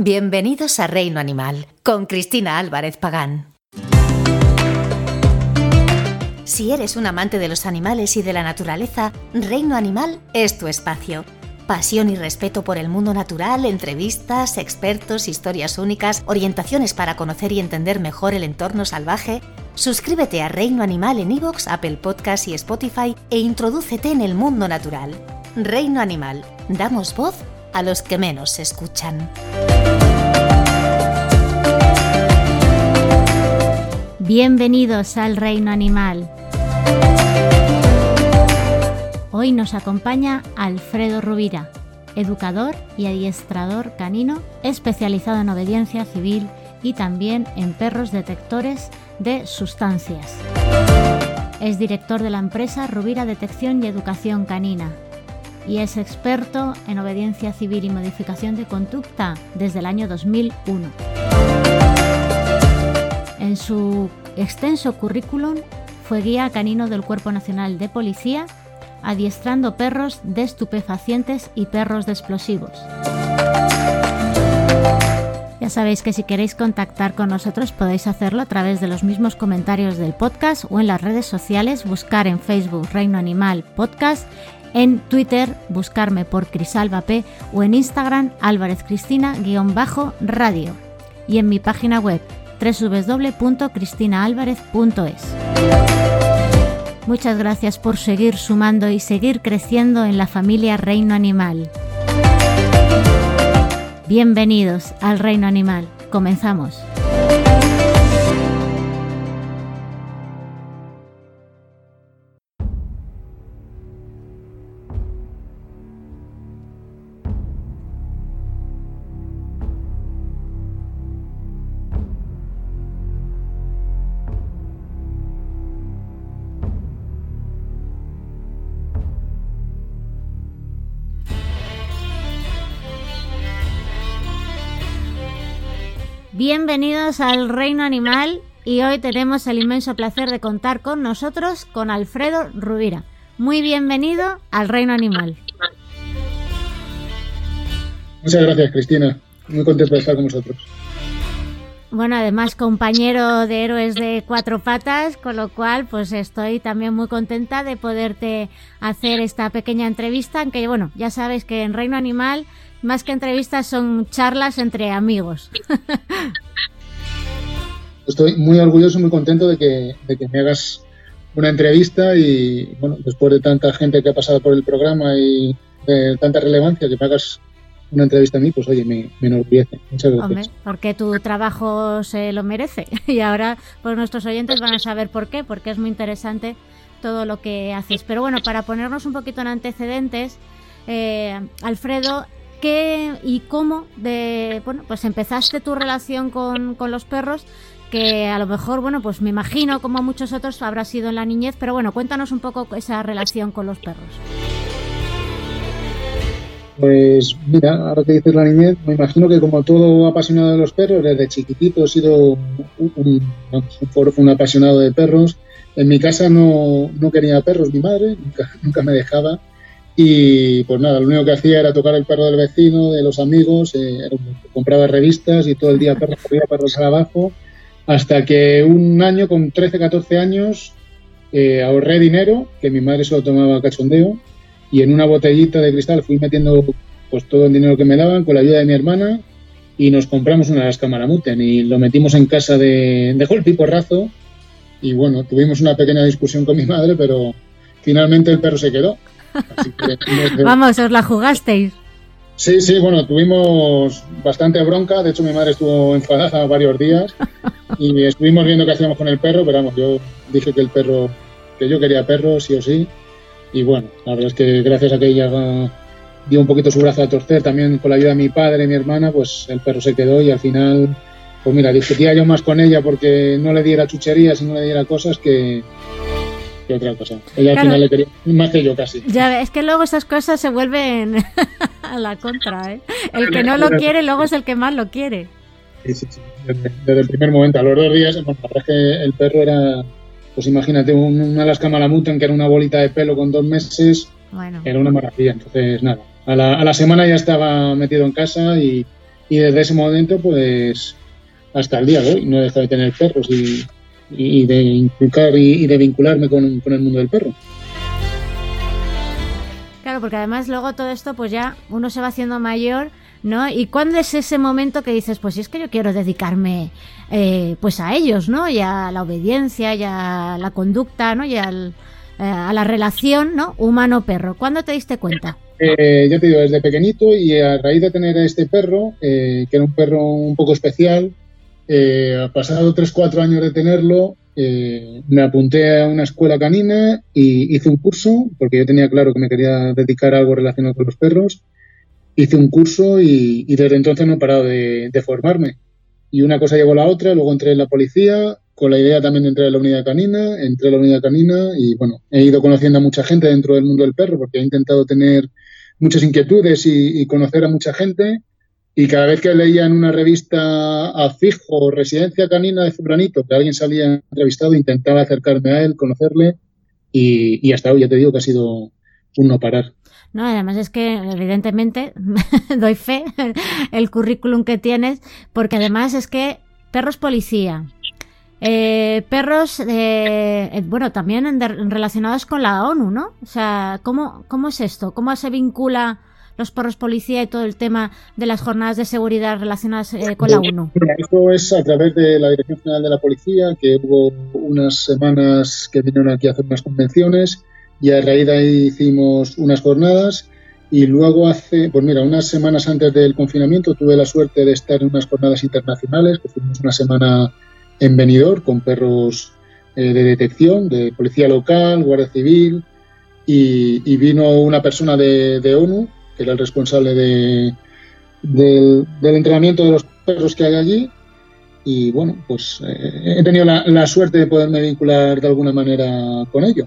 Bienvenidos a Reino Animal con Cristina Álvarez Pagán. Si eres un amante de los animales y de la naturaleza, Reino Animal es tu espacio. Pasión y respeto por el mundo natural, entrevistas, expertos, historias únicas, orientaciones para conocer y entender mejor el entorno salvaje. Suscríbete a Reino Animal en iVoox, Apple Podcasts y Spotify e introdúcete en el mundo natural. Reino Animal. Damos voz a los que menos se escuchan. Bienvenidos al Reino Animal. Hoy nos acompaña Alfredo Rubira, educador y adiestrador canino especializado en obediencia civil y también en perros detectores de sustancias. Es director de la empresa Rubira Detección y Educación Canina y es experto en obediencia civil y modificación de conducta desde el año 2001. En su extenso currículum fue guía canino del Cuerpo Nacional de Policía, adiestrando perros de estupefacientes y perros de explosivos. Ya sabéis que si queréis contactar con nosotros podéis hacerlo a través de los mismos comentarios del podcast o en las redes sociales, buscar en Facebook Reino Animal Podcast, en Twitter buscarme por Crisalba P o en Instagram Álvarez Cristina-radio y en mi página web www.cristinaalvarez.es. Muchas gracias por seguir sumando y seguir creciendo en la familia Reino Animal. Bienvenidos al Reino Animal. Comenzamos. Bienvenidos al Reino Animal y hoy tenemos el inmenso placer de contar con nosotros con Alfredo Rubira. Muy bienvenido al Reino Animal. Muchas gracias, Cristina. Muy contento de estar con vosotros. Bueno, además compañero de héroes de cuatro patas, con lo cual pues estoy también muy contenta de poderte hacer esta pequeña entrevista, aunque bueno, ya sabes que en Reino Animal más que entrevistas son charlas entre amigos. Estoy muy orgulloso y muy contento de que, me hagas una entrevista y, bueno, después de tanta gente que ha pasado por el programa y de tanta relevancia, que me hagas una entrevista a mí, pues oye, me, enorgullece. Muchas gracias. Hombre, porque tu trabajo se lo merece. Y ahora, pues nuestros oyentes van a saber por qué, porque es muy interesante todo lo que haces. Pero bueno, para ponernos un poquito en antecedentes, eh, Alfredo qué y cómo de, bueno, pues empezaste tu relación con, los perros que a lo mejor, bueno, pues me imagino como muchos otros habrá sido en la niñez, pero bueno, cuéntanos un poco esa relación con los perros. Pues mira, ahora que dices la niñez, me imagino que como todo apasionado de los perros, desde chiquitito he sido un, un, apasionado de perros. En mi casa no, no quería perros mi madre, nunca, nunca me dejaba y pues nada, lo único que hacía era tocar el perro del vecino, de los amigos, eh, compraba revistas y todo el día perros arriba, perros abajo, hasta que un año, con 13, 14 años, eh, ahorré dinero, que mi madre solo tomaba cachondeo, y en una botellita de cristal fui metiendo pues todo el dinero que me daban con la ayuda de mi hermana y nos compramos una las Camaramuten y lo metimos en casa de, de golpe y porrazo y bueno, tuvimos una pequeña discusión con mi madre, pero finalmente el perro se quedó Vamos, os la jugasteis. Sí, sí, bueno, tuvimos bastante bronca. De hecho, mi madre estuvo enfadada varios días y estuvimos viendo qué hacíamos con el perro, pero vamos, yo dije que el perro, que yo quería perro, sí o sí. Y bueno, la verdad es que gracias a que ella dio un poquito su brazo a torcer también con la ayuda de mi padre y mi hermana, pues el perro se quedó y al final, pues mira, discutía yo más con ella porque no le diera chucherías y no le diera cosas que, que otra cosa. Ella al final le quería más que yo casi. Ya es que luego esas cosas se vuelven a la contra, ¿eh? El que no lo quiere luego es el que más lo quiere. Sí, sí, sí. Desde, el primer momento, a los dos días, bueno, la verdad es que el perro era, pues imagínate, una Alaska Malamuten que era una bolita de pelo con dos meses, bueno. era una maravilla. Entonces, nada, a la, a la semana ya estaba metido en casa y, y desde ese momento, pues hasta el día de hoy no he dejado de tener perros y, y de inculcar y, de vincularme con, con, el mundo del perro. Claro, porque además luego todo esto, pues ya uno se va haciendo mayor, ¿no? ¿Y cuándo es ese momento que dices, pues si es que yo quiero dedicarme eh, pues a ellos, ¿no? Y a la obediencia, y a la conducta, ¿no? Y al, eh, a la relación, ¿no? Humano-perro. ¿Cuándo te diste cuenta? Eh, ya te digo, desde pequeñito y a raíz de tener a este perro, que era un perro un poco especial, eh, pasado 3-4 años de tenerlo, eh, me apunté a una escuela canina y hice un curso, porque yo tenía claro que me quería dedicar a algo relacionado con los perros. Hice un curso y, desde entonces no he parado de, formarme. Y una cosa llevó a la otra, luego entré en la policía, con la idea también de entrar en la unidad canina, entré en la unidad canina y bueno, he ido conociendo a mucha gente dentro del mundo del perro, porque he intentado tener muchas inquietudes y conocer a mucha gente y cada vez que leía en una revista a fijo Residencia Canina de Zubranito, que alguien salía entrevistado, intentaba acercarme a él, conocerle y, hasta hoy ya te digo que ha sido un no parar. No, además es que evidentemente doy fe el currículum que tienes, porque además es que perros policía, eh, perros, eh, bueno, también relacionados con la ONU, ¿no? O sea, ¿cómo, ¿cómo es esto? ¿Cómo se vincula los perros policía y todo el tema de las jornadas de seguridad relacionadas eh, con la ONU? Esto es a través de la Dirección General de la Policía, que hubo unas semanas que vinieron aquí a hacer unas convenciones y a raíz de ahí hicimos unas jornadas. Y luego hace, pues mira, unas semanas antes del confinamiento tuve la suerte de estar en unas jornadas internacionales, que fuimos una semana en Benidorm con perros eh, de detección, de policía local, guardia civil, y, vino una persona de, de, ONU que era el responsable de, del, entrenamiento de los perros que hay allí. Y bueno, pues eh, he tenido la, suerte de poderme vincular de alguna manera con ello.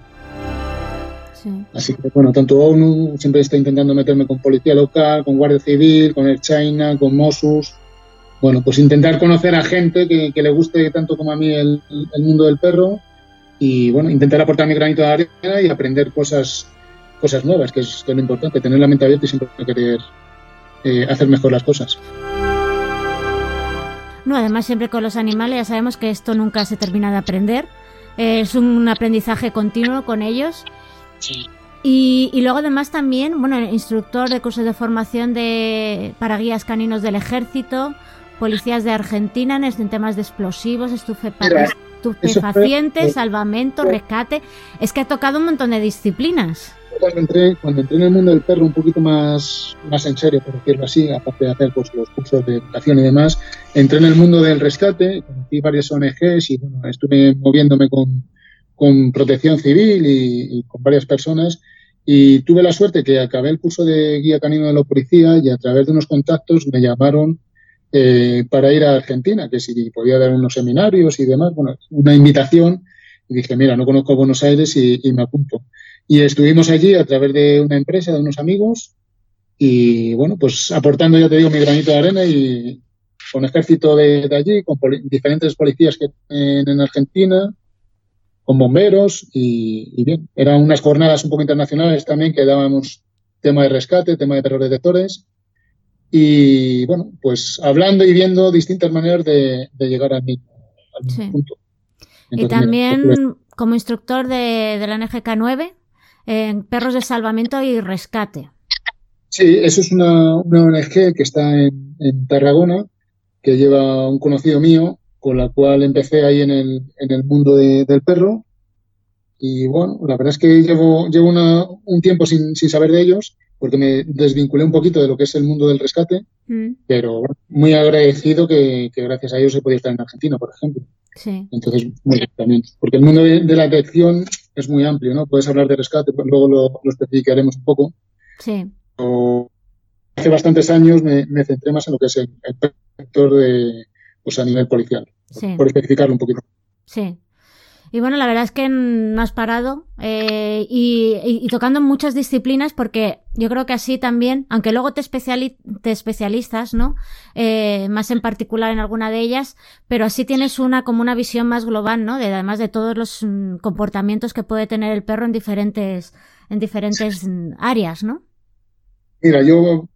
Así que bueno, tanto ONU siempre está intentando meterme con policía local, con Guardia Civil, con el China, con Mossus. Bueno, pues intentar conocer a gente que, le guste tanto como a mí el, el, mundo del perro y bueno, intentar aportar mi granito de arena y aprender cosas cosas nuevas, que es, lo importante, tener la mente abierta y siempre querer eh, hacer mejor las cosas. No, además siempre con los animales ya sabemos que esto nunca se termina de aprender. es un aprendizaje continuo con ellos. Y, luego además también, bueno, instructor de cursos de formación de, para guías caninos del ejército, policías de Argentina en temas de explosivos, estupefacientes, salvamento, rescate. Es que ha tocado un montón de disciplinas cuando entré, cuando entré en el mundo del perro un poquito más, más en serio, por decirlo así, aparte de hacer pues, los cursos de educación y demás, entré en el mundo del rescate, conocí varias ONGs y bueno, estuve moviéndome con, con protección civil y, con varias personas y tuve la suerte que acabé el curso de guía canino de la policía y a través de unos contactos me llamaron eh, para ir a Argentina, que si podía dar unos seminarios y demás, bueno, una invitación y dije, mira, no conozco Buenos Aires y me apunto. Y estuvimos allí a través de una empresa, de unos amigos, y bueno, pues aportando, ya te digo, mi granito de arena y con ejército de, allí, con diferentes policías que en Argentina, con bomberos y, bien, eran unas jornadas un poco internacionales también que dábamos tema de rescate, tema de perros detectores y bueno, pues hablando y viendo distintas maneras de, llegar al mismo, punto. y también como instructor de, de la NGK 9 en perros de salvamento y rescate. Sí, eso es una, ONG que está en, Tarragona, que lleva un conocido mío, con la cual empecé ahí en el, en el mundo del perro. Y bueno, la verdad es que llevo, llevo un tiempo sin, saber de ellos, porque me desvinculé un poquito de lo que es el mundo del rescate, mm. pero muy agradecido que, gracias a ellos se podía estar en Argentina, por ejemplo. Sí. Entonces, muy también. Porque el mundo de, de la detección es muy amplio, ¿no? Puedes hablar de rescate, pues luego lo, lo especificaremos un poco. Sí. O hace bastantes años me, centré más en lo que es el, sector de, pues a nivel policial, por especificarlo un poquito. Sí. Y bueno, la verdad es que no has parado eh, y, tocando muchas disciplinas porque yo creo que así también, aunque luego te, te especializas, ¿no? Eh, más en particular en alguna de ellas, pero así tienes una como una visión más global, ¿no? De, además de todos los mm, comportamientos que puede tener el perro en diferentes, en diferentes áreas, ¿no? Mira, yo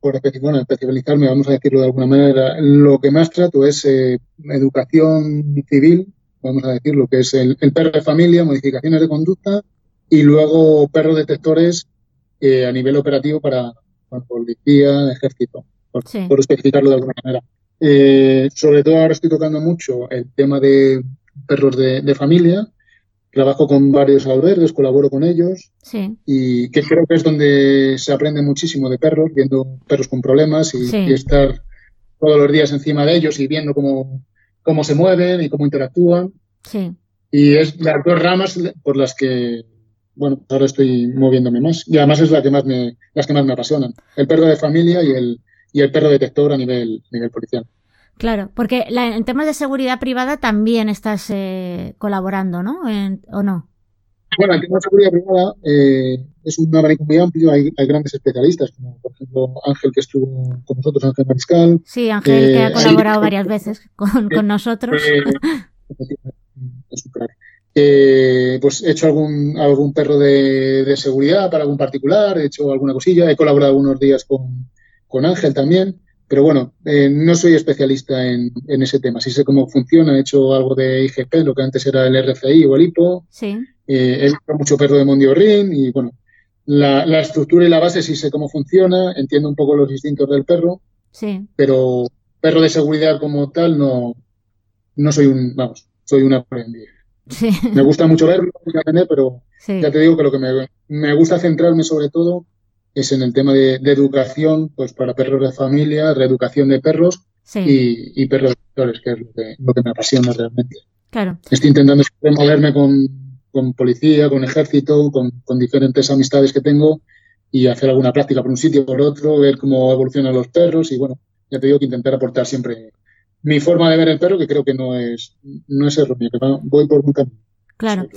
por bueno, especializarme, vamos a decirlo de alguna manera, lo que más trato es eh, educación civil vamos a decir, lo que es el, perro de familia, modificaciones de conducta y luego perros detectores eh, a nivel operativo para, policía, ejército, por, especificarlo de alguna manera. Eh, sobre todo ahora estoy tocando mucho el tema de perros de, familia. Trabajo con varios albergues, colaboro con ellos y que creo que es donde se aprende muchísimo de perros, viendo perros con problemas y, y estar todos los días encima de ellos y viendo cómo, cómo se mueven y cómo interactúan. Sí. Y es las dos ramas por las que, bueno, ahora estoy moviéndome más. Y además es la que más me, las que más me apasionan. El perro de familia y el, y el perro detector a nivel, nivel policial. Claro, porque en temas de seguridad privada también estás eh, colaborando, ¿no? ¿O no? Bueno, en temas de seguridad privada eh, es un abanico muy amplio. Hay, hay, grandes especialistas, como por ejemplo Ángel, que estuvo con nosotros, Ángel Mariscal. Sí, Ángel, que ha eh, colaborado varias veces con, con nosotros. Eh, pues he hecho algún, algún perro de, seguridad para algún particular, he hecho alguna cosilla, he colaborado unos días con, Ángel también, pero bueno, eh, no soy especialista en, ese tema. Sí sé cómo funciona, he hecho algo de IGP, lo que antes era el RCI o el IPO. Sí. Eh, he hecho mucho perro de Mondiorin y bueno, la, la, estructura y la base sí sé cómo funciona, entiendo un poco los instintos del perro. Sí. Pero perro de seguridad como tal no, no soy un, vamos, soy un aprendiz. Me gusta mucho verlo, pero ya te digo que lo que me, gusta centrarme sobre todo es en el tema de, educación pues para perros de familia, reeducación de perros y, perros de que es lo que, me apasiona realmente. Claro. Estoy intentando moverme con, policía, con ejército, con, con, diferentes amistades que tengo y hacer alguna práctica por un sitio o por otro, ver cómo evolucionan los perros y bueno, ya te digo que intentar aportar siempre mi forma de ver el perro, que creo que no es, no es erróneo, que voy por un camino. Claro.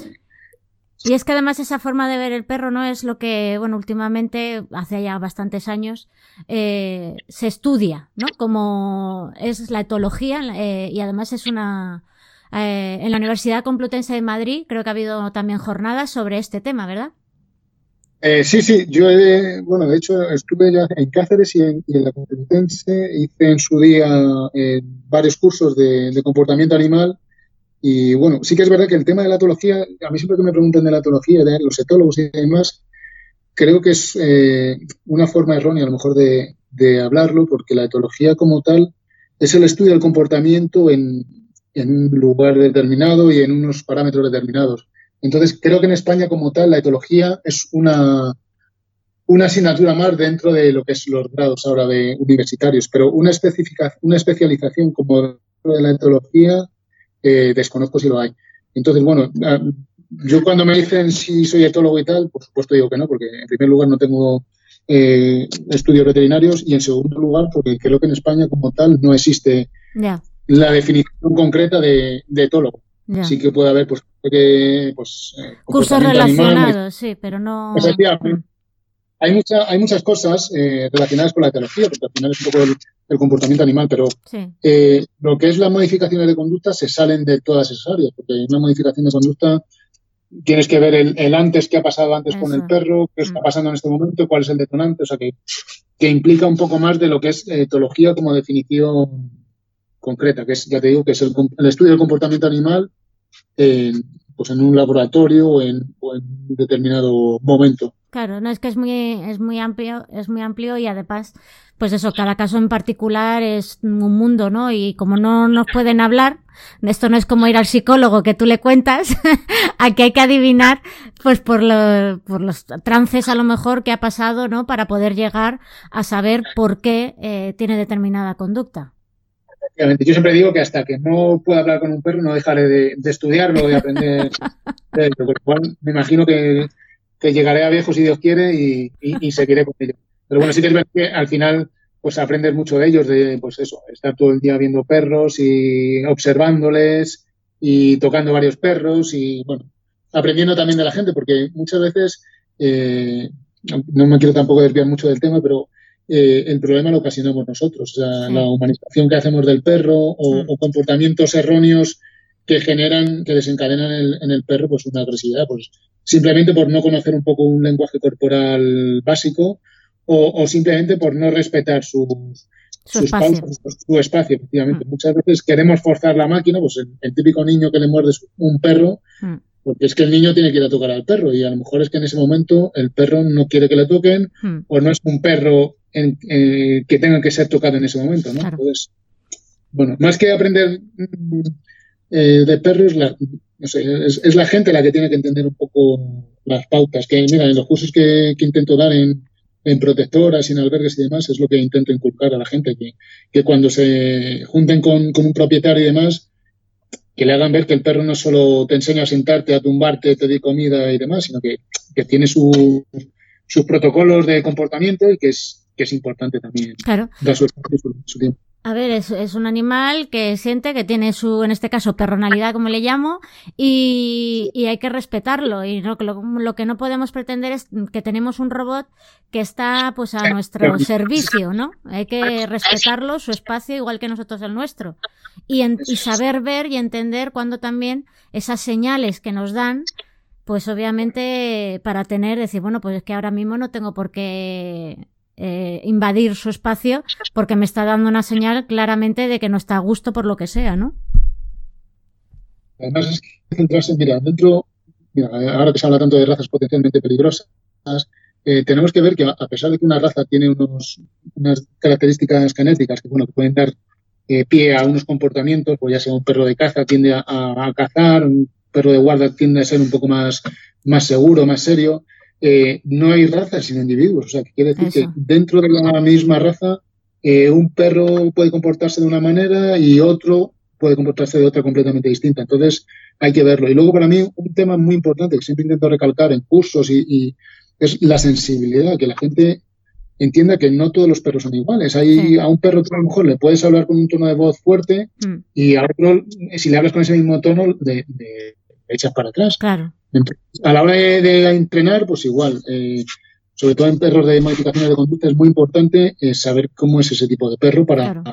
Y es que además esa forma de ver el perro no es lo que, bueno, últimamente, hace ya bastantes años, eh, se estudia, ¿no? Como es la etología eh, y además es una... Eh, en la Universidad Complutense de Madrid creo que ha habido también jornadas sobre este tema, ¿verdad? Eh, sí, sí, yo bueno, de hecho estuve ya en Cáceres y en, la Complutense, hice en su día varios cursos de, comportamiento animal y bueno, sí que es verdad que el tema de la etología, a mí siempre que me preguntan de la etología, de los etólogos y demás, creo que es eh, una forma errónea a lo mejor de, de, hablarlo porque la etología como tal es el estudio del comportamiento en, en un lugar determinado y en unos parámetros determinados. Entonces, creo que en España como tal la etología es una, una asignatura más dentro de lo que es los grados ahora de universitarios, pero una, una especialización como de la etología eh, desconozco si lo hay. Entonces, bueno, ah, yo cuando me dicen si soy etólogo y tal, por supuesto digo que no, porque en primer lugar no tengo eh, estudios veterinarios y en segundo lugar porque creo que en España como tal no existe la definición concreta de etólogo. Sí que puede haber, pues, pues eh, cursos relacionados, sí, pero no. hay, mucha, hay muchas cosas eh, relacionadas con la etología, porque al final es un poco el, comportamiento animal, pero eh, lo que es las modificaciones de conducta se salen de todas esas áreas, porque una modificación de conducta tienes que ver el, antes, qué ha pasado antes con el perro, qué está mm. pasando en este momento, cuál es el detonante, o sea que, que implica un poco más de lo que es etología como definición concreta, que es, ya te digo, que es el, el estudio del comportamiento animal en, pues en un laboratorio o en, un determinado momento. Claro, no es que es muy es muy amplio, es muy amplio y además, pues eso, cada caso en particular es un mundo, ¿no? Y como no nos pueden hablar, esto no es como ir al psicólogo que tú le cuentas, aquí hay que adivinar, pues por, los trances a lo mejor que ha pasado, ¿no? Para poder llegar a saber por qué eh, tiene determinada conducta. Yo siempre digo que hasta que no pueda hablar con un perro no dejaré de, estudiarlo, de aprender. me imagino que, llegaré a viejo si Dios quiere y, seguiré con ello. Pero bueno, sí que es verdad que al final pues aprendes mucho de ellos, de pues eso, estar todo el día viendo perros y observándoles y tocando varios perros y bueno, aprendiendo también de la gente, porque muchas veces, eh, no me quiero tampoco desviar mucho del tema, pero eh, el problema lo ocasionamos nosotros, o sea, la humanización que hacemos del perro o, comportamientos erróneos que generan, que desencadenan en el perro pues una agresividad, pues simplemente por no conocer un poco un lenguaje corporal básico o, simplemente por no respetar su, su, espacio. su, espacio, efectivamente. Mm. Muchas veces queremos forzar la máquina, pues el, típico niño que le muerde un perro, mm. porque es que el niño tiene que ir a tocar al perro y a lo mejor es que en ese momento el perro no quiere que le toquen mm. o no es un perro que tenga que ser tocado en ese momento, ¿no? Entonces, bueno, más que aprender eh, de perros, la, no sé, es, la gente la que tiene que entender un poco las pautas. Que mira, en los cursos que intento dar en, en protectoras y en albergues y demás, es lo que intento inculcar a la gente, que, que cuando se junten con, con, un propietario y demás, que le hagan ver que el perro no solo te enseña a sentarte, a tumbarte, te dé comida y demás, sino que, que tiene su, sus protocolos de comportamiento y que es, que es importante también claro. dar su, su tiempo. A ver, es, es, un animal que siente, que tiene su, en este caso, personalidad, como le llamo, y, y hay que respetarlo. Y no, lo, lo, que no podemos pretender es que tenemos un robot que está, pues, a nuestro servicio, ¿no? Hay que respetarlo, su espacio, igual que nosotros el nuestro. Y, y saber ver y entender cuando también esas señales que nos dan, pues obviamente para tener, decir, bueno, pues es que ahora mismo no tengo por qué eh, invadir su espacio porque me está dando una señal claramente de que no está a gusto por lo que sea, ¿no? Además es que centrarse, mira, dentro, mira, ahora que se habla tanto de razas potencialmente peligrosas, eh, tenemos que ver que a pesar de que una raza tiene unos, unas características genéticas que, bueno, pueden dar eh, pie a unos comportamientos, pues ya sea un perro de caza tiende a, a, cazar, un perro de guarda tiende a ser un poco más, más seguro, más serio, eh, no hay razas sino individuos. O sea, que quiere decir que dentro de la misma raza, eh, un perro puede comportarse de una manera y otro puede comportarse de otra completamente distinta. Entonces, hay que verlo. Y luego, para mí, un tema muy importante que siempre intento recalcar en cursos y, es la sensibilidad, que la gente entienda que no todos los perros son iguales. Hay a un perro que a lo mejor le puedes hablar con un tono de voz fuerte mm. y a otro, si le hablas con ese mismo tono, de, de echas para atrás. Claro a la hora de, entrenar, pues igual, eh, sobre todo en perros de modificaciones de conducta, es muy importante eh, saber cómo es ese tipo de perro para,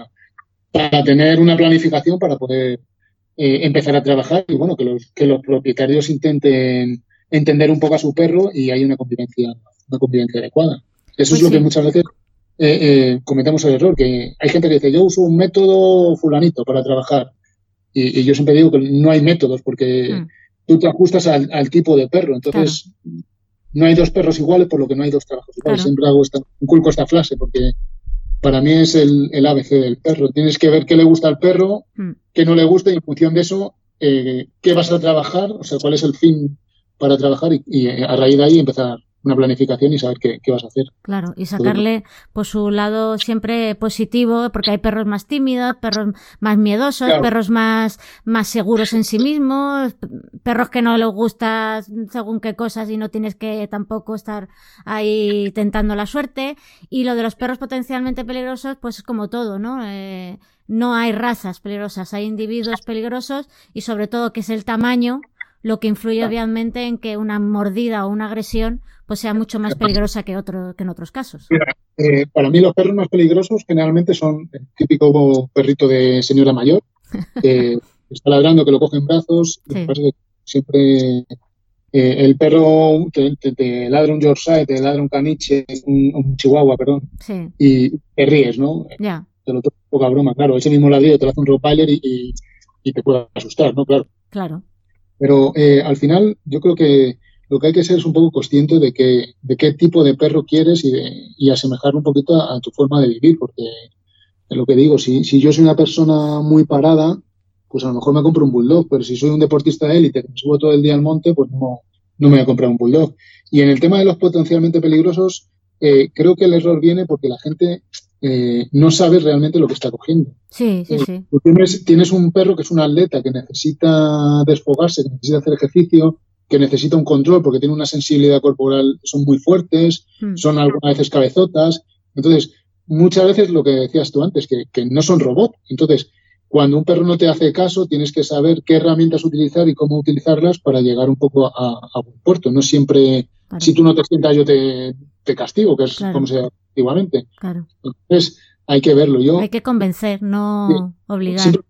para tener una planificación para poder eh, empezar a trabajar y bueno, que los, que los propietarios intenten entender un poco a su perro y hay una convivencia, una convivencia adecuada. Eso es pues lo que muchas veces cometemos el error, que hay gente que dice, yo uso un método fulanito para trabajar. Y, yo siempre digo que no hay métodos porque mm tú te ajustas al, tipo de perro. Entonces, no hay dos perros iguales, por lo que no hay dos trabajos iguales. Siempre hago esta, inculco esta frase porque para mí es el, el, ABC del perro. Tienes que ver qué le gusta al perro, mm. qué no le gusta y en función de eso, eh, qué vas a trabajar, o sea, cuál es el fin para trabajar y eh, a raíz de ahí empezar una planificación y saber qué, vas a hacer. Claro, y sacarle pues su lado siempre positivo, porque hay perros más tímidos, perros más miedosos, perros más, más seguros en sí mismos, perros que no les gusta según qué cosas y no tienes que tampoco estar ahí tentando la suerte. Y lo de los perros potencialmente peligrosos, pues es como todo, ¿no? Eh, no hay razas peligrosas, hay individuos peligrosos y sobre todo que es el tamaño lo que influye obviamente en que una mordida o una agresión pues sea mucho más peligrosa que otro que en otros casos. Eh, para mí los perros más peligrosos generalmente son el típico perrito de señora mayor que está ladrando, que lo coge en brazos. siempre eh, el perro te, ladra un Yorkshire, te ladra un caniche, un, chihuahua, perdón, y te ríes, ¿no? Ya. Te lo toco poca broma, claro. Ese mismo ladrido te lo hace un rottweiler y, y, te puede asustar, ¿no? Claro. Claro. Pero eh, al final yo creo que lo que hay que ser es un poco consciente de, que, de qué tipo de perro quieres y, de, y asemejarlo un poquito a, tu forma de vivir, porque es lo que digo, si, si yo soy una persona muy parada, pues a lo mejor me compro un bulldog, pero si soy un deportista de élite que me subo todo el día al monte, pues no, no me voy a comprar un bulldog. Y en el tema de los potencialmente peligrosos, eh, creo que el error viene porque la gente eh, no sabe realmente lo que está cogiendo. Sí, sí, sí. tienes, tienes un perro que es un atleta que necesita desfogarse, que necesita hacer ejercicio, que necesita un control porque tiene una sensibilidad corporal, son muy fuertes, Mm. son algunas veces cabezotas. Entonces, muchas veces lo que decías tú antes, que, que no son robots. Entonces, cuando un perro no te hace caso, tienes que saber qué herramientas utilizar y cómo utilizarlas para llegar un poco a, a buen puerto. No siempre, Claro, si tú no te sientas, yo te, te castigo, que es Claro. como se antiguamente. claro. Entonces, hay que verlo. Yo Hay que convencer, no obligar. siempre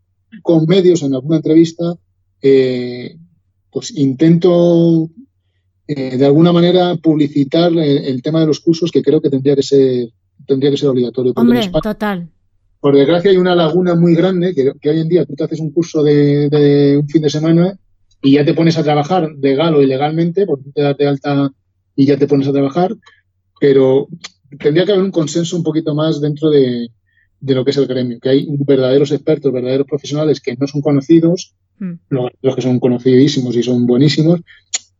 con medios en alguna entrevista, eh, pues intento eh, de alguna manera publicitar el, el tema de los cursos que creo que tendría que ser tendría que ser obligatorio. Hombre, España, total. por desgracia hay una laguna muy grande que, que hoy en día tú te haces un curso de, de un fin de semana y ya te pones a trabajar legal o ilegalmente, porque te das de alta y ya te pones a trabajar, pero tendría que haber un consenso un poquito más dentro de, de lo que es el gremio, que hay verdaderos expertos, verdaderos profesionales que no son conocidos, Mm. los, los que son conocidísimos y son buenísimos,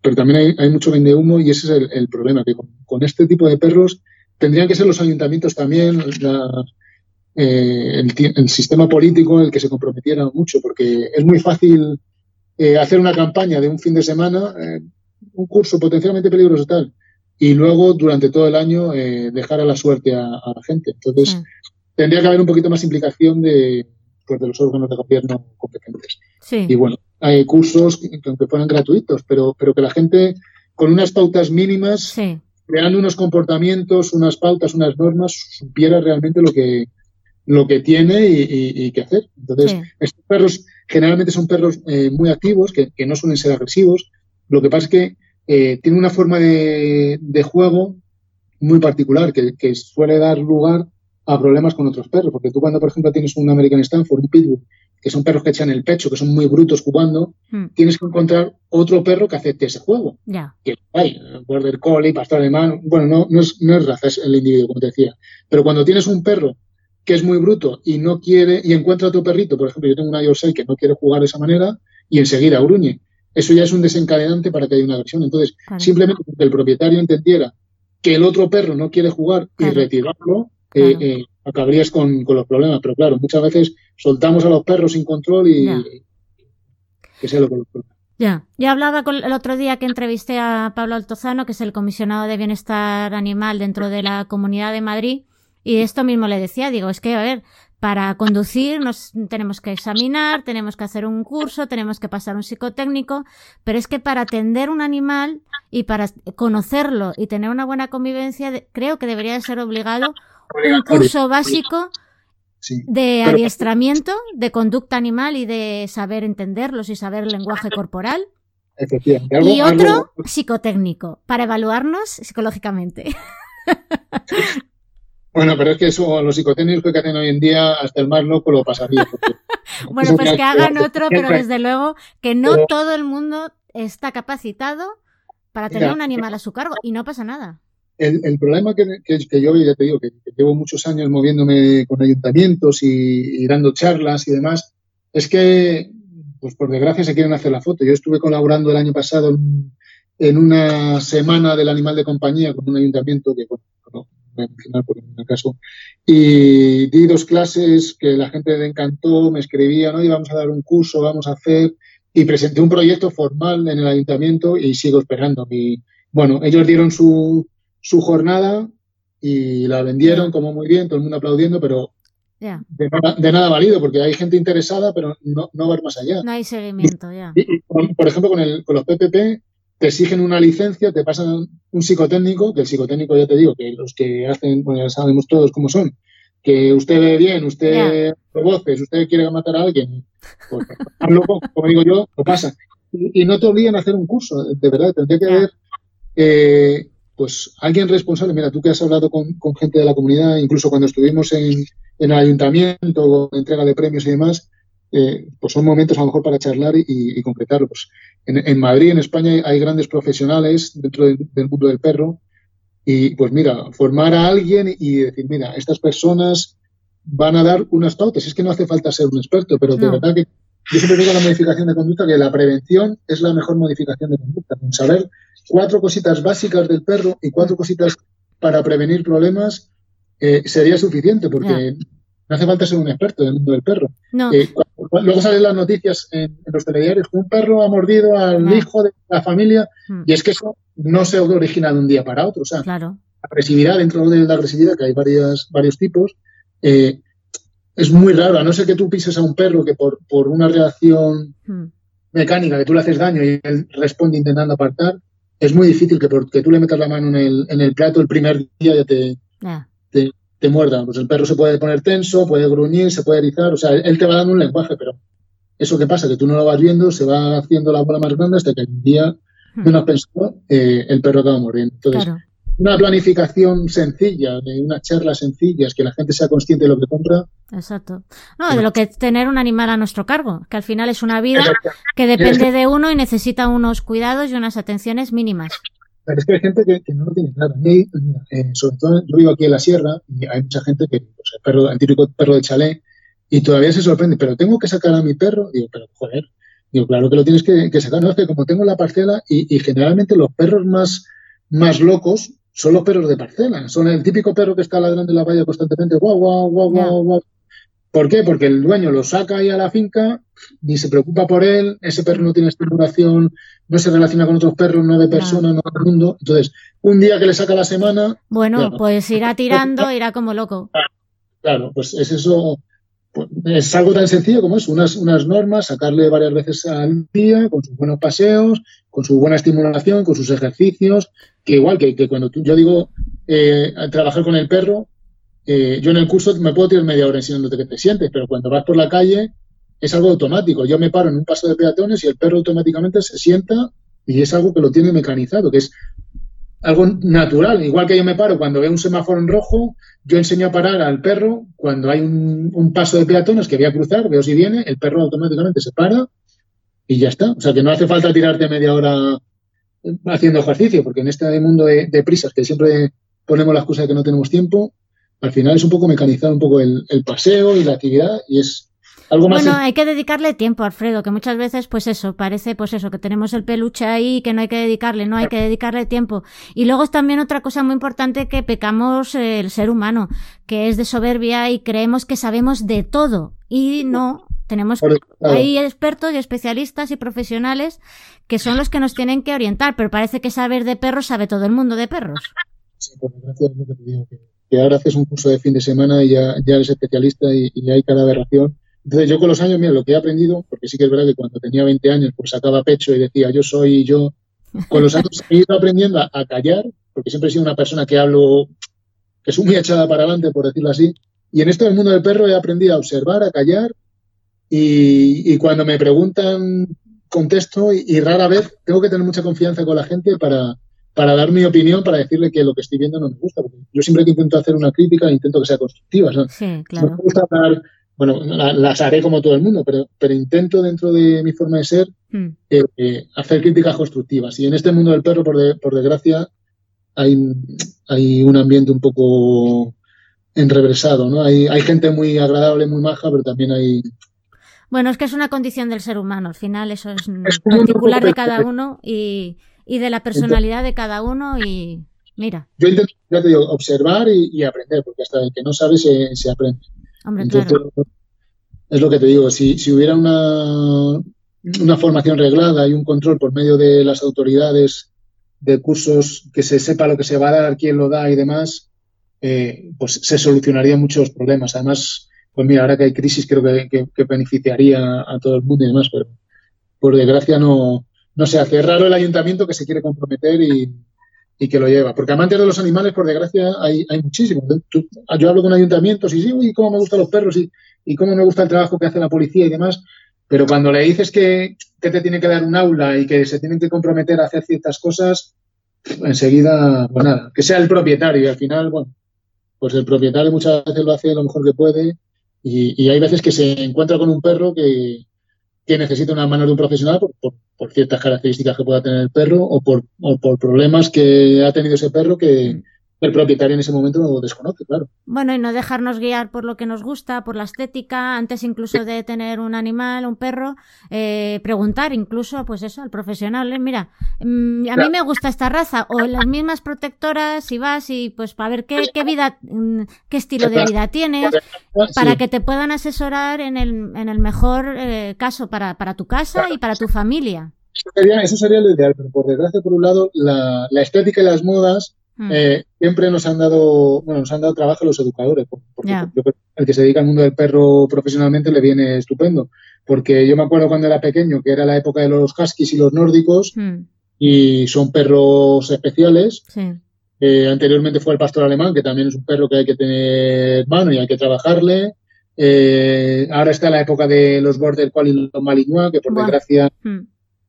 pero también hay, hay mucho vende humo y ese es el, el problema, que con, con este tipo de perros tendrían que ser los ayuntamientos también, la- eh, el, sistema político el que se comprometiera mucho, porque es muy fácil eh, hacer una campaña de un fin de semana, eh, un curso potencialmente peligroso tal, y luego durante todo el año eh, dejar a la suerte a, a la gente. Entonces, Sí. tendría que haber un poquito más implicación de, pues, de los órganos de gobierno competentes. Sí. Y bueno, hay cursos que, que aunque fueran gratuitos, pero, pero que la gente con unas pautas mínimas, Sí. creando unos comportamientos, unas pautas, unas normas, supiera realmente lo que, lo que tiene y, y- y qué hacer. Entonces, estos perros generalmente son perros eh, muy activos, que, que no suelen ser agresivos. Lo que pasa es que eh, tienen una forma de, de juego muy particular, que, que suele dar lugar a problemas con otros perros. Porque tú cuando, por ejemplo, tienes un American Stanford, un Pitbull, que son perros que echan el pecho, que son muy brutos jugando, Mm. tienes que encontrar otro perro que acepte ese juego. Ya. Que hay, Border Collie, Pastor Alemán, bueno, no, no, es, no es raza, es el individuo, como te decía. Pero cuando tienes un perro que es muy bruto y no quiere, y encuentra otro perrito, por ejemplo, yo tengo una Yorkshire que no quiere jugar de esa manera y enseguida gruñe. Eso ya es un desencadenante para que haya una agresión. Entonces, Claro. simplemente porque el propietario entendiera que el otro perro no quiere jugar y retirarlo, eh, eh, acabarías con, con los problemas. Pero claro, muchas veces soltamos a los perros sin control y Ya. que sea lo que los problemas. Ya. Yo hablaba con, el otro día que entrevisté a Pablo Altozano, que es el comisionado de bienestar animal dentro de la Comunidad de Madrid, y esto mismo le decía, digo, es que, a ver, para conducir nos tenemos que examinar, tenemos que hacer un curso, tenemos que pasar un psicotécnico, pero es que para atender un animal y para conocerlo y tener una buena convivencia, creo que debería de ser obligado un curso básico Sí. de Pero- adiestramiento, de conducta animal y de saber entenderlos y saber el lenguaje corporal. Algo- y algo- otro psicotécnico, para evaluarnos psicológicamente. Bueno, pero es que eso, los psicotécnicos que hacen hoy en día, hasta el más loco lo pasaría. Bueno, pues que hagan otro, pero desde luego que no Pero- todo el mundo está capacitado para tener Mira, un animal a su cargo y no pasa nada. El, el problema que, que- que yo, ya te digo, que, que llevo muchos años moviéndome con ayuntamientos y, y dando charlas y demás, es que, pues por desgracia, se quieren hacer la foto. Yo estuve colaborando el año pasado en, en una semana del animal de compañía con un ayuntamiento que, bueno, mencionar por en caso, y di dos clases que la gente le encantó, me escribía, ¿no? Y vamos a dar un curso, vamos a hacer, y presenté un proyecto formal en el ayuntamiento y sigo esperando. Y, bueno, ellos dieron su, su jornada y la vendieron como muy bien, todo el mundo aplaudiendo, pero Ya, de nada, de nada valido, porque hay gente interesada, pero no, no va más allá. no hay seguimiento, ya. Y- y con- por ejemplo, con, el, con los PPP te exigen una licencia, te pasan un psicotécnico, que el psicotécnico ya te digo, que los que hacen, bueno, ya sabemos todos cómo son, que usted ve bien, usted ve voces, usted quiere matar a alguien, pues, como digo yo, lo pasa. Y, y no te obligan a hacer un curso, de verdad, tendría que haber eh, pues alguien responsable. Mira, tú que has hablado con, con gente de la comunidad, incluso cuando estuvimos en, en el ayuntamiento, con entrega de premios y demás, eh, pues son momentos a lo mejor para charlar y, y concretarlo. Pues en, en Madrid, en España, hay, grandes profesionales dentro de- del mundo del perro y pues mira, formar a alguien y decir, mira, estas personas van a dar unas pautas. Es que no hace falta ser un experto, pero de No. verdad que yo siempre digo la modificación de conducta que la prevención es la mejor modificación de conducta. Con saber cuatro cositas básicas del perro y cuatro cositas para prevenir problemas eh, sería suficiente porque no hace falta ser un experto del mundo del perro. No, Eh, luego salen las noticias en, los telediarios que un perro ha mordido al hijo de la familia mm. y es que eso no se origina de un día para otro. O sea, claro. la agresividad, dentro de la agresividad, que hay varias, varios tipos, eh, es muy raro, a no ser que tú pises a un perro que por, por una reacción mm. mecánica, que tú le haces daño y él responde intentando apartar, es muy difícil que porque tú le metas la mano en el, en el plato el primer día ya te, te, te, muerda. Pues el perro se puede poner tenso, puede gruñir, se puede erizar, o sea, él te va dando un lenguaje, pero eso que pasa, que tú no lo vas viendo, se va haciendo la bola más grande hasta que un día, hmm. menos pensado, eh, el perro acaba muriendo. Entonces, una planificación sencilla, de unas charlas sencillas, que la gente sea consciente de lo que compra. Exacto. No, de lo que es tener un animal a nuestro cargo, que al final es una vida que depende de uno y necesita unos cuidados y unas atenciones mínimas. Pero es que hay gente que, no lo tiene claro. Eh, sobre todo, yo vivo aquí en la sierra y hay mucha gente que, pues, el, perro, el típico perro de chalet, y todavía se sorprende, pero tengo que sacar a mi perro. Digo, pero joder, digo, claro que lo tienes que, sacar. No, es que como tengo la parcela, y, y generalmente los perros más, más locos son los perros de parcela. Son el típico perro que está ladrando en la valla constantemente, guau, guau, guau, guau, guau. ¿Por qué? Porque el dueño lo saca ahí a la finca, ni se preocupa por él, ese perro no tiene estimulación, no se relaciona con otros perros, no ve personas, no ve mundo. Entonces, un día que le saca la semana. Bueno, pues irá tirando, irá como loco. Claro, pues es eso. Pues, es algo tan sencillo como es, unas, unas normas, sacarle varias veces al día, con sus buenos paseos, con su buena estimulación, con sus ejercicios, que igual que, cuando tú, yo digo eh, trabajar con el perro, eh, yo en el curso me puedo tirar media hora enseñándote que te sientes, pero cuando vas por la calle es algo automático. Yo me paro en un paso de peatones y el perro automáticamente se sienta y es algo que lo tiene mecanizado, que es algo natural. Igual que yo me paro cuando veo un semáforo en rojo, yo enseño a parar al perro cuando hay un, un paso de peatones que voy a cruzar, veo si viene, el perro automáticamente se para y ya está. O sea que no hace falta tirarte media hora haciendo ejercicio, porque en este mundo de, prisas que siempre ponemos la excusa de que no tenemos tiempo, al final es un poco mecanizar un poco el, paseo y la actividad y es algo más. Bueno, hay que dedicarle tiempo, Alfredo, que muchas veces, pues eso, parece, pues eso, que tenemos el peluche ahí, que no hay que dedicarle, no hay que dedicarle tiempo. Y luego es también otra cosa muy importante que pecamos eh, el ser humano, que es de soberbia y creemos que sabemos de todo. Y no, tenemos, hay expertos y especialistas y profesionales que son los que nos tienen que orientar, pero parece que saber de perros sabe todo el mundo de perros. Sí, por desgracia es lo que te digo, que, ahora haces un curso de fin de semana y ya, ya eres especialista y, y hay cada aberración. Entonces yo con los años, mira, lo que he aprendido, porque sí que es verdad que cuando tenía 20 años pues sacaba pecho y decía yo soy yo, con los años he ido aprendiendo a, callar, porque siempre he sido una persona que hablo, que es muy echada para adelante, por decirlo así, y en esto del mundo del perro he aprendido a observar, a callar y, cuando me preguntan, contesto y, rara vez tengo que tener mucha confianza con la gente para, para dar mi opinión, para decirle que lo que estoy viendo no me gusta. yo siempre que intento hacer una crítica, intento que sea constructiva. Sí, claro. me gusta bueno, las haré como todo el mundo, pero, pero intento dentro de mi forma de ser hmm. eh, eh, hacer críticas constructivas. Y en este mundo del perro, por, por desgracia, hay, hay un ambiente un poco enrevesado, ¿no? Hay, hay gente muy agradable, muy maja, pero también hay, bueno, es que es una condición del ser humano, al final eso es, particular de cada uno y, de la personalidad de cada uno y mira. Yo intento, ya te digo, observar y, aprender, porque hasta el que no sabe se, aprende. Hombre, claro. Es lo que te digo, si, si hubiera una, una formación reglada y un control por medio de las autoridades de cursos, que se sepa lo que se va a dar, quién lo da y demás, eh, pues se solucionarían muchos problemas. Además, pues mira, ahora que hay crisis creo que, beneficiaría a todo el mundo y demás, pero por desgracia no, no se hace. Es raro el ayuntamiento que se quiere comprometer y, que lo lleva. Porque amantes de los animales, por desgracia, hay, hay muchísimos. yo hablo con ayuntamientos y sí, uy, cómo me gustan los perros y, y cómo me gusta el trabajo que hace la policía y demás. Pero cuando le dices que, que te tiene que dar un aula y que se tienen que comprometer a hacer ciertas cosas, enseguida, pues nada, que sea el propietario. Y al final, bueno, pues el propietario muchas veces lo hace lo mejor que puede y, hay veces que se encuentra con un perro que, necesita una mano de un profesional por, ciertas características que pueda tener el perro o por, por problemas que ha tenido ese perro que, el propietario en ese momento lo desconoce, claro. Bueno, y no dejarnos guiar por lo que nos gusta, por la estética, antes incluso de tener un animal, un perro, eh, preguntar incluso, pues eso, al profesional, eh, mira, mm, a mí me gusta esta raza, o las mismas protectoras, si vas y pues para ver qué, qué vida, mm, qué estilo de vida tienes, para que te puedan asesorar en el, en el mejor eh, caso para, para tu casa y para tu familia. Eso sería, eso sería lo ideal, pero por desgracia, por un lado, la, la estética y las modas Mm. eh, siempre nos han dado, bueno, nos han dado trabajo los educadores, por- porque Ya. yo creo que el que se dedica al mundo del perro profesionalmente le viene estupendo. Porque yo me acuerdo cuando era pequeño, que era la época de los huskies y los nórdicos, Mm, y son perros especiales. sí, Eh, anteriormente fue el pastor alemán, que también es un perro que hay que tener mano y hay que trabajarle. Eh, ahora está la época de los border collie y los malinois, que por Buah. desgracia mm,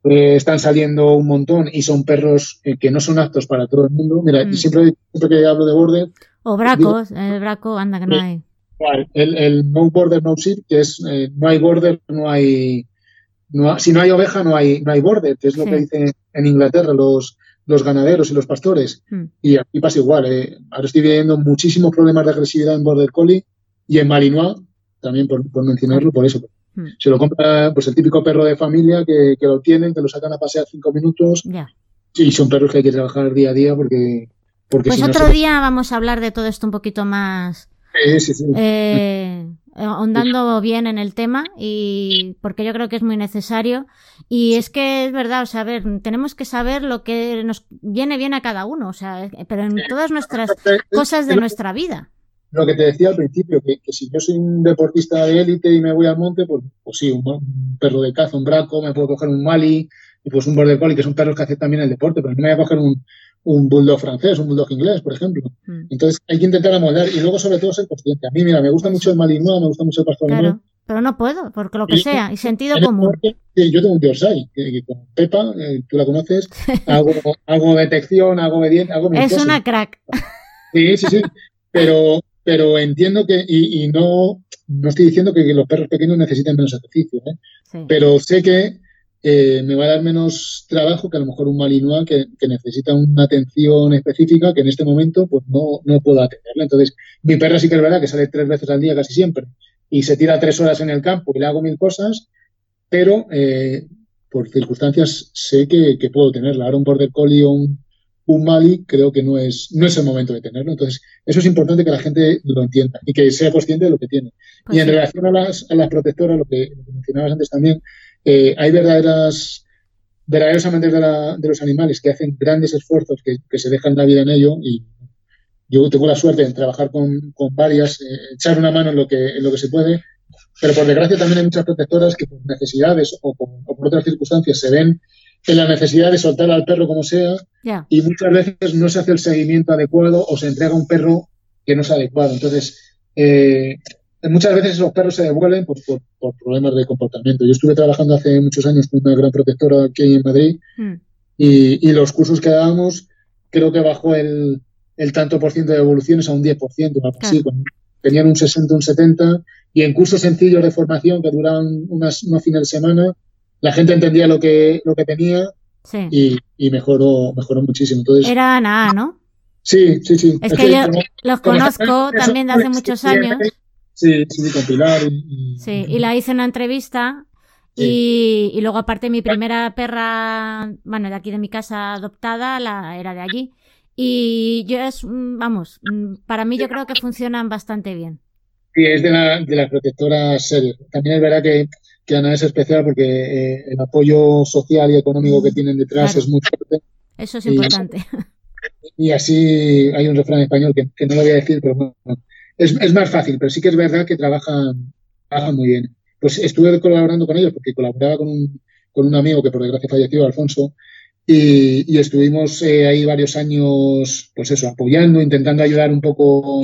eh, están saliendo un montón y son perros eh, que no son aptos para todo el mundo. Mira, Mm. siempre, siempre que hablo de border, O bracos, el braco, anda que no hay. el, el no border, no sheep, que es eh, no hay border, no hay, no si no hay oveja, no hay, no hay border, que es lo Sí. que dicen en Inglaterra los, los ganaderos y los pastores. Mm, Y aquí pasa igual. eh. Ahora estoy viendo muchísimos problemas de agresividad en border collie y en malinois, también por, por mencionarlo, por eso. Mm. Se lo compra pues el típico perro de familia que, que lo tienen, que lo sacan a pasear cinco minutos y son perros que hay que trabajar día a día porque, porque Pues si no otro se- día vamos a hablar de todo esto un poquito más, Sí, sí, sí. eh, ahondando bien en el tema y porque yo creo que es muy necesario y es que es verdad, o sea, a ver, tenemos que saber lo que nos viene bien a cada uno, o sea, eh, pero en todas nuestras cosas de Es nuestra vida. Lo que te decía al principio, que, que si yo soy un deportista de élite y me voy al monte, pues, pues sí, un, un perro de caza, un braco, me puedo coger un mali y pues un border collie, que son perros que hacen también el deporte, pero no me voy a coger un, un bulldog francés, un bulldog inglés, por ejemplo. Mm, Entonces hay que intentar amoldar y luego sobre todo ser consciente. A mí, mira, me gusta mucho el malinois, me gusta mucho el pastor. Claro, pero no puedo, porque lo que Y- sea, y sentido común. yo tengo un Yorkshire, que, que con Pepa, eh, tú la conoces, hago, hago detección, hago obediente, hago Es cosas. una crack. Sí, sí, sí. Pero, pero entiendo que, y, y no, no estoy diciendo que los perros pequeños necesiten menos ejercicio, ¿eh? Sí. pero sé que eh, me va a dar menos trabajo que a lo mejor un malinois que, que necesita una atención específica que en este momento pues no, no puedo atenderla. Entonces, mi perra sí que es verdad que sale tres veces al día casi siempre y se tira tres horas en el campo y le hago mil cosas, pero eh, por circunstancias sé que, que puedo tenerla. Ahora un border collie o un, un Mali creo que no es, no es el momento de tenerlo. Entonces, eso es importante que la gente lo entienda y que sea consciente de lo que tiene. Pues y en sí. relación a las, a las protectoras, lo que, lo que mencionabas antes también, eh, hay verdaderas, verdaderos amantes de, la- de los animales que hacen grandes esfuerzos, que, que se dejan la vida en ello y yo tengo la suerte de trabajar con, con varias, eh, echar una mano en lo, que, en lo que se puede, pero por desgracia también hay muchas protectoras que por necesidades o por, o por otras circunstancias se ven en la necesidad de soltar al perro como sea y muchas veces no se hace el seguimiento adecuado o se entrega un perro que no es adecuado. Entonces, eh, muchas veces esos perros se devuelven por, por- por problemas de comportamiento. Yo estuve trabajando hace muchos años con una gran protectora aquí en Madrid Mm, y, y los cursos que dábamos creo que bajó el, el tanto por ciento de devoluciones a un 10%, algo así. Con- Tenían un 60, un 70 y en cursos sencillos de formación que duraban unas, unos fines de semana, la gente entendía lo que, lo que tenía Sí. y, y mejoró, mejoró muchísimo. Entonces, Era Ana, ¿no? Sí, sí, sí. Es que yo como- los conozco también de hace muchos años. Sí, sí, con Pilar. y- y- Sí, y la hice una entrevista y, y luego aparte mi primera perra, bueno, de aquí de mi casa adoptada, la era de allí. Y yo es, mm, vamos, mm, para mí yo creo que funcionan bastante bien. Sí, es de la, de la protectora serie. También es verdad que, que Ana es especial porque eh, el apoyo social y económico que tienen detrás Claro. es muy fuerte. Eso es Y- importante. Y así hay un refrán español que, que no lo voy a decir, pero bueno, es, es más fácil, pero sí que es verdad que trabajan, trabajan muy bien. Pues estuve colaborando con ellos porque colaboraba con un, con un amigo que por desgracia falleció, Alfonso, y, y estuvimos eh, ahí varios años, pues eso, apoyando, intentando ayudar un poco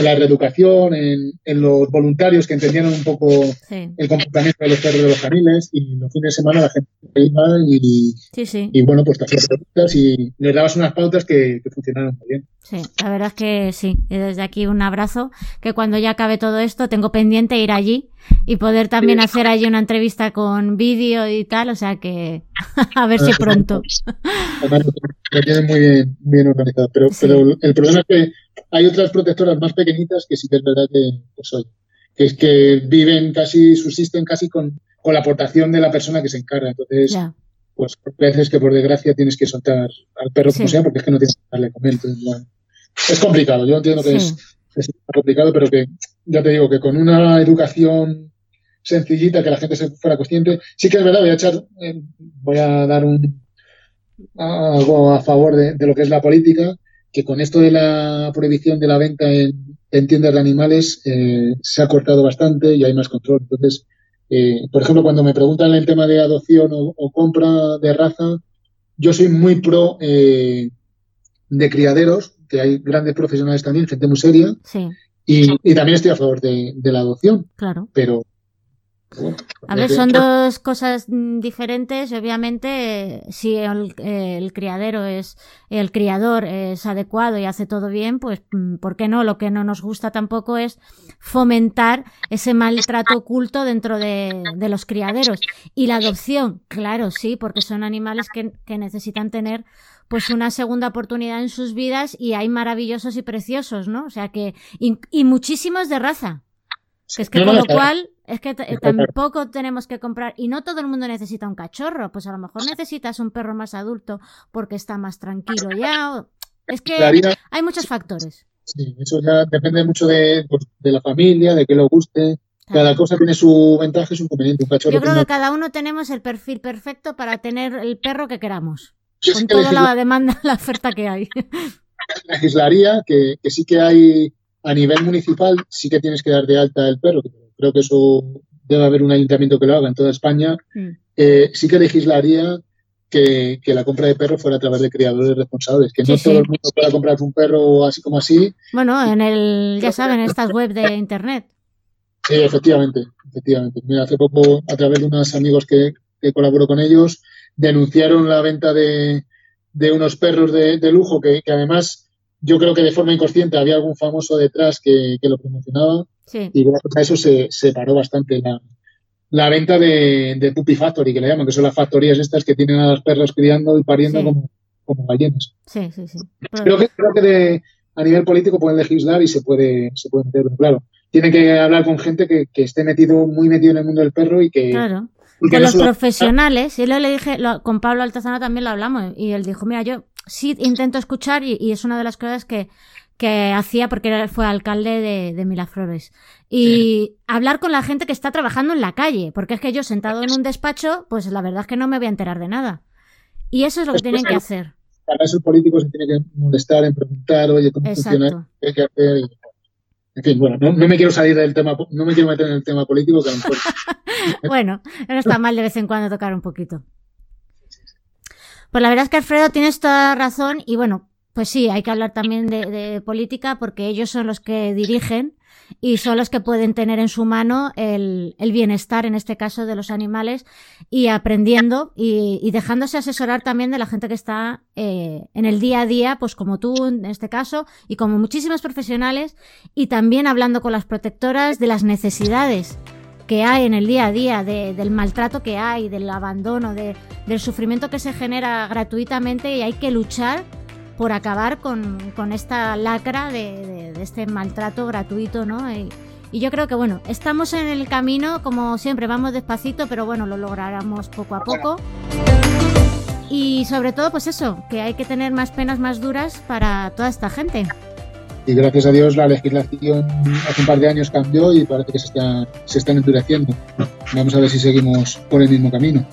en la reeducación, en, en los voluntarios que entendieran un poco Sí, el comportamiento de los perros de los caniles y los fines de semana la gente iba y, sí, sí. y bueno, pues te hacías preguntas y les dabas unas pautas que, que funcionaron muy bien. Sí, la verdad es que sí. Y desde aquí un abrazo, que cuando ya acabe todo esto tengo pendiente ir allí y poder también hacer allí una entrevista con vídeo y tal, o sea que a ver si pronto. lo tienen muy bien, bien organizado, pero, pero el problema es que hay otras protectoras más pequeñitas que sí que es verdad que, pues, que es que viven casi, subsisten casi con, con la aportación de la persona que se encarga. Entonces, pues veces que por desgracia tienes que soltar al perro como sea porque es que no tienes que darle comer. es complicado, yo entiendo que es, es, complicado, pero que ya te digo que con una educación sencillita, que la gente se fuera consciente, sí que es verdad, voy a echar, eh, voy a dar un algo a favor de, lo que es la política, que con esto de la prohibición de la venta en, tiendas de animales eh, se ha cortado bastante y hay más control. Entonces, eh, por ejemplo, cuando me preguntan el tema de adopción o, compra de raza, yo soy muy pro eh, de criaderos, que hay grandes profesionales también, gente muy seria. Sí. Y, también estoy a favor de, de la adopción. Claro. Pero a ver, son dos cosas mm, diferentes. Obviamente, si el, criadero es, el criador es adecuado y hace todo bien, pues, mm, ¿por qué no? Lo que no nos gusta tampoco es fomentar ese maltrato oculto dentro de, los criaderos. Y la adopción, claro, sí, porque son animales que, necesitan tener pues una segunda oportunidad en sus vidas y hay maravillosos y preciosos, ¿no? O sea que, y, muchísimos de raza. Es que con lo cual es que tampoco tenemos que comprar, y no todo el mundo necesita un cachorro, pues a lo mejor necesitas un perro más adulto porque está más tranquilo ya. Es que hay muchos factores. Sí, eso ya depende mucho de, pues, la familia, de que lo guste. Cada cosa tiene su ventaja y su inconveniente. Un cachorro Yo creo que, cada uno tenemos el perfil perfecto para tener el perro que queramos. con toda la demanda, la oferta que hay. Legislaría que, que sí que hay a nivel municipal, sí que tienes que dar de alta el perro, creo que eso debe haber un ayuntamiento que lo haga en toda España, mm. eh, sí que legislaría que, la compra de perros fuera a través de criadores responsables, que no todo el mundo pueda comprar un perro así como así. Bueno, en el, ya saben, estas web de internet. Sí, efectivamente, efectivamente. Mira, hace poco, a través de unos amigos que, que colaboro con ellos, denunciaron la venta de, de unos perros de, de lujo que, que, además yo creo que de forma inconsciente había algún famoso detrás que, lo promocionaba y gracias a eso se, se paró bastante la, la venta de, de, Puppy Factory, que le llaman, que son las factorías estas que tienen a los perros criando y pariendo como, como gallinas. Sí, sí, sí. Creo que, creo que de, a nivel político pueden legislar y se puede, se puede meter, claro. Tienen que hablar con gente que, que esté metido, muy metido en el mundo del perro y que... Claro. con los profesionales, y le dije, con Pablo Altazana también lo hablamos, y él dijo, mira, yo sí intento escuchar y, es una de las cosas que, que hacía porque fue alcalde de, de Miraflores. Y hablar con la gente que está trabajando en la calle, porque es que yo sentado en un despacho, pues la verdad es que no me voy a enterar de nada. Y eso es lo que tienen que hacer. Para eso el político se tiene que molestar en preguntar, oye, cómo funciona, qué hay que hacer. En fin, bueno, no, me quiero salir del tema, no me quiero meter en el tema político, que a lo mejor... bueno, no está mal de vez en cuando tocar un poquito. Pues la verdad es que Alfredo tienes toda razón y bueno, pues sí, hay que hablar también de, política porque ellos son los que dirigen y son los que pueden tener en su mano el, bienestar, en este caso, de los animales y aprendiendo y, dejándose asesorar también de la gente que está eh, en el día a día, pues como tú en este caso y como muchísimos profesionales y también hablando con las protectoras de las necesidades que hay en el día a día, del maltrato que hay, del abandono, del sufrimiento que se genera gratuitamente y hay que luchar por acabar con, esta lacra de, este maltrato gratuito, ¿no? Y, yo creo que, bueno, estamos en el camino, como siempre, vamos despacito, pero bueno, lo lograremos poco a poco. Y sobre todo, pues eso, que hay que tener más penas más duras para toda esta gente y gracias a Dios la legislación hace un par de años cambió y parece que se, está, se están endureciendo. Vamos a ver si seguimos por el mismo camino.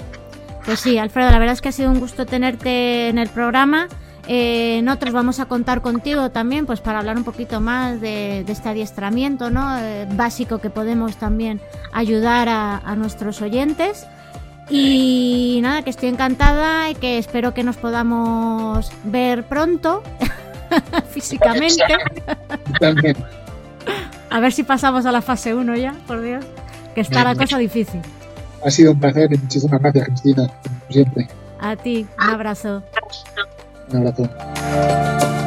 Pues sí, Alfredo, la verdad es que ha sido un gusto tenerte en el programa. Eh, nosotros vamos a contar contigo también pues para hablar un poquito más de, este adiestramiento ¿no? Eh, básico que podemos también ayudar a, a nuestros oyentes. Y nada, que estoy encantada y que espero que nos podamos ver pronto. físicamente. A ver si pasamos a la fase 1 ya, por Dios, que está la cosa difícil. Ha sido un placer y muchísimas gracias, Cristina, como siempre. A ti, un abrazo. Un abrazo.